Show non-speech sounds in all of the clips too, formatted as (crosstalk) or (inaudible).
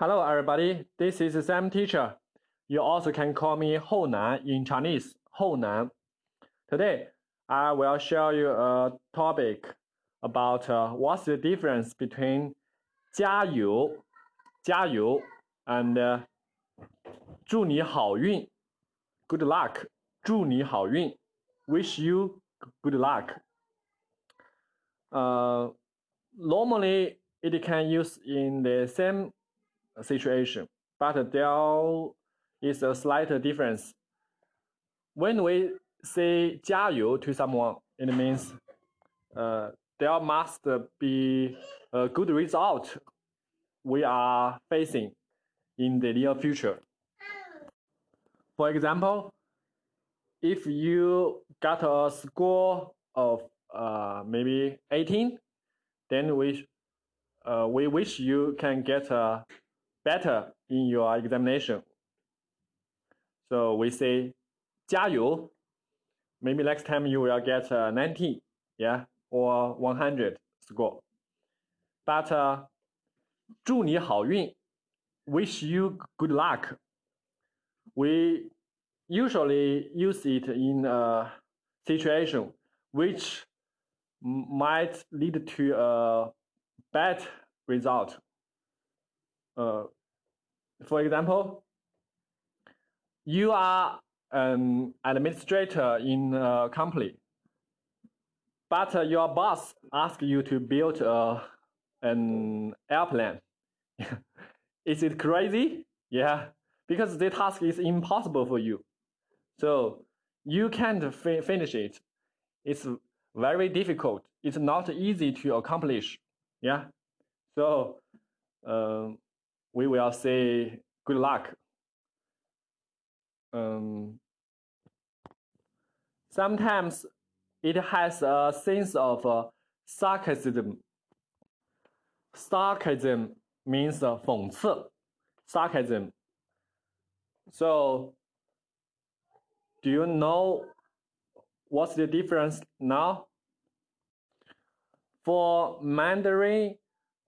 Hello, everybody. This is Sam Teacher. You also can call me Hou Nan in Chinese, Hou Nan. Today, I will show you a topic about uh, what's the difference between 加油,加油 and uh, 祝你好运, good luck, 祝你好运, wish you good luck. Uh, normally, it can use in the same situation, but there is a slight difference. When we say 加油 to someone, it means uh, there must be a good result we are facing in the near future. For example, if you got a score of uh, maybe 18, then we, uh, we wish you can get a better in your examination. So we say 加油. Maybe next time you will get a 90, yeah, or 100 score. But uh, 祝你好运, wish you good luck. We usually use it in a situation which might lead to a bad result. Uh, for example, you are an administrator in a company, but uh, your boss asks you to build a, an airplane. (laughs) is it crazy? Yeah, because the task is impossible for you. So you can't fi finish it. It's very difficult. It's not easy to accomplish. Yeah. So um, we will say good luck. Um, sometimes it has a sense of uh, sarcasm. Sarcasm means uh. Sarcasm. So, do you know what's the difference now? For Mandarin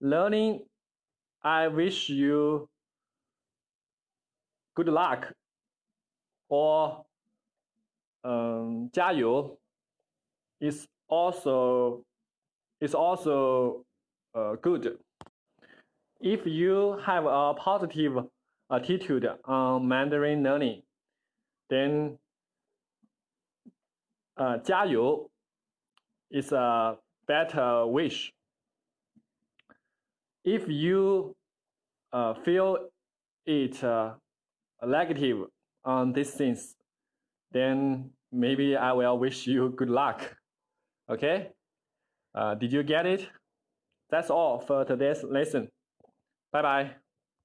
learning I wish you good luck or um, 加油 is also is also uh, good. If you have a positive attitude on Mandarin learning, then uh, 加油 is a better wish if you uh, feel it uh, negative on these things, then maybe I will wish you good luck. Okay? Uh, did you get it? That's all for today's lesson. Bye bye.